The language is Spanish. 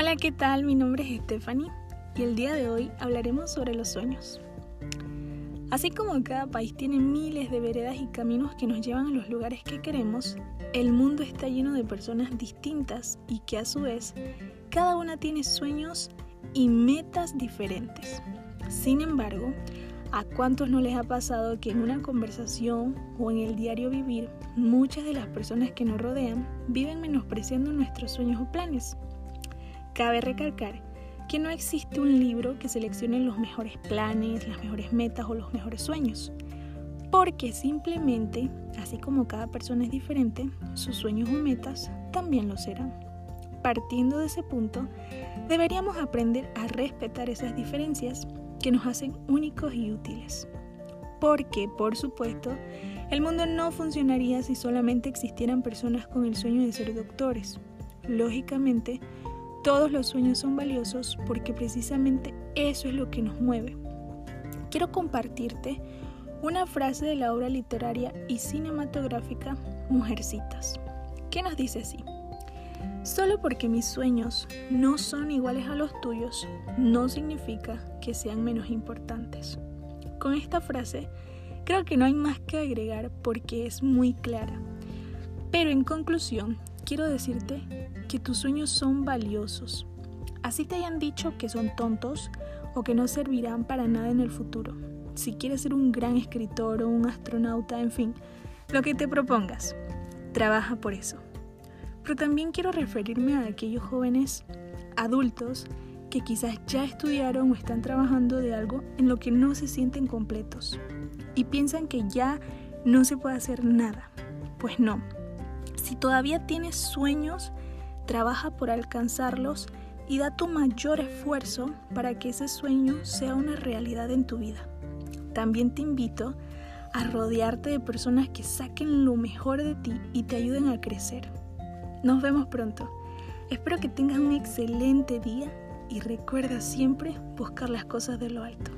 Hola, ¿qué tal? Mi nombre es Stephanie y el día de hoy hablaremos sobre los sueños. Así como cada país tiene miles de veredas y caminos que nos llevan a los lugares que queremos, el mundo está lleno de personas distintas y que a su vez cada una tiene sueños y metas diferentes. Sin embargo, ¿a cuántos no les ha pasado que en una conversación o en el diario vivir muchas de las personas que nos rodean viven menospreciando nuestros sueños o planes? Cabe recalcar que no existe un libro que seleccione los mejores planes, las mejores metas o los mejores sueños, porque simplemente, así como cada persona es diferente, sus sueños o metas también lo serán. Partiendo de ese punto, deberíamos aprender a respetar esas diferencias que nos hacen únicos y útiles. Porque, por supuesto, el mundo no funcionaría si solamente existieran personas con el sueño de ser doctores. Lógicamente, todos los sueños son valiosos porque precisamente eso es lo que nos mueve. Quiero compartirte una frase de la obra literaria y cinematográfica Mujercitas, que nos dice así. Solo porque mis sueños no son iguales a los tuyos, no significa que sean menos importantes. Con esta frase, creo que no hay más que agregar porque es muy clara. Pero en conclusión, quiero decirte que tus sueños son valiosos. Así te hayan dicho que son tontos o que no servirán para nada en el futuro. Si quieres ser un gran escritor o un astronauta, en fin, lo que te propongas, trabaja por eso. Pero también quiero referirme a aquellos jóvenes adultos que quizás ya estudiaron o están trabajando de algo en lo que no se sienten completos y piensan que ya no se puede hacer nada. Pues no, si todavía tienes sueños, trabaja por alcanzarlos y da tu mayor esfuerzo para que ese sueño sea una realidad en tu vida. También te invito a rodearte de personas que saquen lo mejor de ti y te ayuden a crecer. Nos vemos pronto. Espero que tengas un excelente día y recuerda siempre buscar las cosas de lo alto.